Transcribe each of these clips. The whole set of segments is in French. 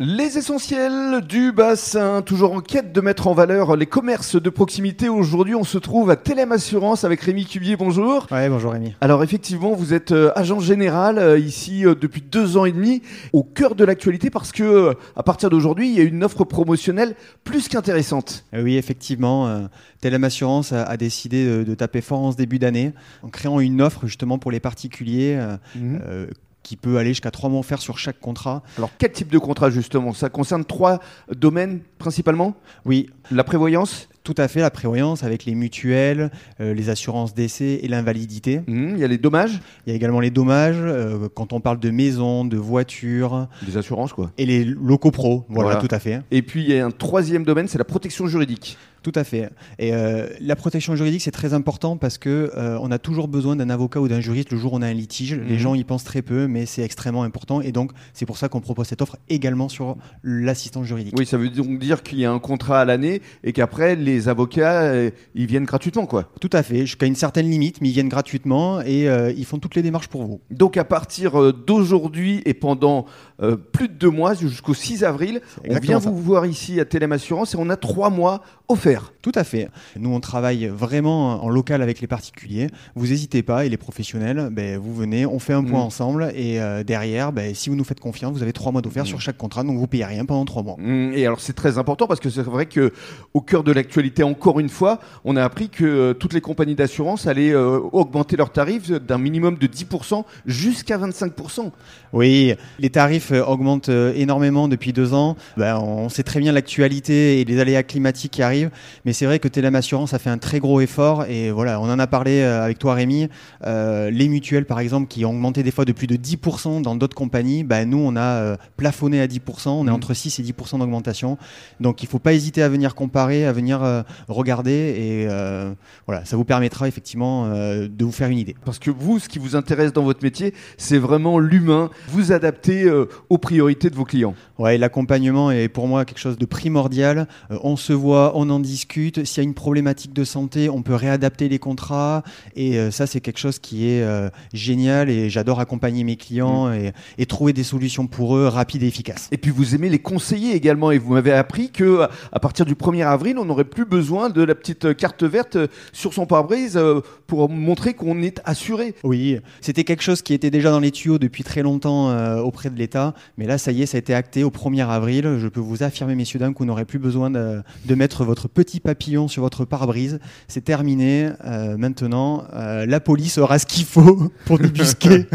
Les essentiels du bassin, toujours en quête de mettre en valeur les commerces de proximité. Aujourd'hui, on se trouve à Télém Assurance avec Rémi Cubier. Bonjour. Ouais, bonjour Rémi. Alors effectivement, vous êtes euh, agent général euh, ici euh, depuis deux ans et demi, au cœur de l'actualité parce que à partir d'aujourd'hui, il y a une offre promotionnelle plus qu'intéressante. Oui, effectivement, Telem Assurance a, décidé de, taper fort en ce début d'année en créant une offre justement pour les particuliers euh, qui peut aller jusqu'à trois mois offerts sur chaque contrat. Alors quel type de contrat justement? Ça concerne trois domaines principalement? Oui, La prévoyance, tout à fait, la prévoyance avec les mutuelles, euh, les assurances d'essai et l'invalidité. Mhm, il y a les dommages, Il y a également les dommages euh, quand on parle de maisons, de voitures les assurances quoi. et les locaux pro. Voilà, Voilà. tout à fait. Et puis il y a un troisième domaine, c'est la protection juridique. Tout à fait. Et euh, la protection juridique, c'est très important parce que euh, on a toujours besoin d'un avocat ou d'un juriste le jour où on a un litige. Mhm. Les gens y pensent très peu, mais c'est extrêmement important. Et donc, c'est pour ça qu'on propose cette offre également sur l'assistance juridique. Oui, ça veut donc dire qu'il y a un contrat à l'année et qu'après les avocats euh, ils viennent gratuitement quoi. Tout à fait. Jusqu'à une certaine limite, mais ils viennent gratuitement et euh, ils font toutes les démarches pour vous. Donc à partir euh, d'aujourd'hui et pendant euh, plus de deux mois jusqu'au 6 avril, on vient ça. vous voir ici à Télém Assurance et on a trois mois offerts. Tout à fait. Nous, on travaille vraiment en local avec les particuliers. Vous n'hésitez pas et les professionnels, ben, vous venez, on fait un point Mhm. ensemble et euh, derrière, ben, si vous nous faites confiance, vous avez trois mois d'offert Mhm. sur chaque contrat, donc vous payez rien pendant trois mois. Hum, Et alors c'est très important parce que c'est vrai que au cœur de l'actualité, encore une fois, on a appris que euh, toutes les compagnies d'assurance allaient euh, augmenter leurs tarifs d'un minimum de 10% jusqu'à 25%. Oui, les tarifs euh, augmentent énormément depuis deux ans. Ben, on sait très bien l'actualité et les aléas climatiques qui arrivent, mais c'est vrai que Telem Assurance a fait un très gros effort et voilà, on en a parlé avec toi Rémi. Euh, les mutuelles par exemple qui ont augmenté des fois de plus de 10% dans d'autres compagnies, ben, nous on a plafonné à 10%, on est Mhm. entre 6 et 10% d'augmentation. Donc il faut pas hésiter à venir comparer, à venir euh, regarder et euh, voilà, ça vous permettra effectivement euh, de vous faire une idée. Parce que vous, ce qui vous intéresse dans votre métier, c'est vraiment l'humain, vous adapter euh, aux priorités de vos clients. Ouais, l'accompagnement est pour moi quelque chose de primordial. On se voit, on en discute. S'il y a une problématique de santé, on peut réadapter les contrats. Et ça, c'est quelque chose qui est euh, génial. Et j'adore accompagner mes clients et, et trouver des solutions pour eux rapides et efficaces. Et puis vous aimez les conseiller également et vous m'avez appris que à partir du 1er avril, on n'aurait plus besoin de la petite carte verte euh, sur son pare-brise euh, pour montrer qu'on est assuré. Oui, c'était quelque chose qui était déjà dans les tuyaux depuis très longtemps euh, auprès de l'État. Mais là, ça y est, ça a été acté au 1er avril. Je peux vous affirmer, messieurs, dames, vous n'aurez plus besoin de, de mettre votre petit papillon sur votre pare-brise. C'est terminé. Euh, maintenant, euh, la police aura ce qu'il faut pour débusquer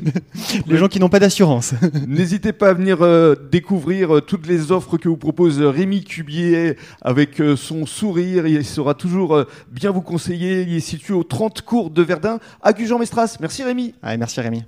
les gens qui n'ont pas d'assurance. N'hésitez pas à venir découvrir toutes les offres que vous propose Rémi Cubier avec euh, sourire. Il sera toujours euh, bien vous conseiller. Il est situé au 30 cours de Verdun à Gujan-Mestras. Merci Rémi. Allez, merci Rémi.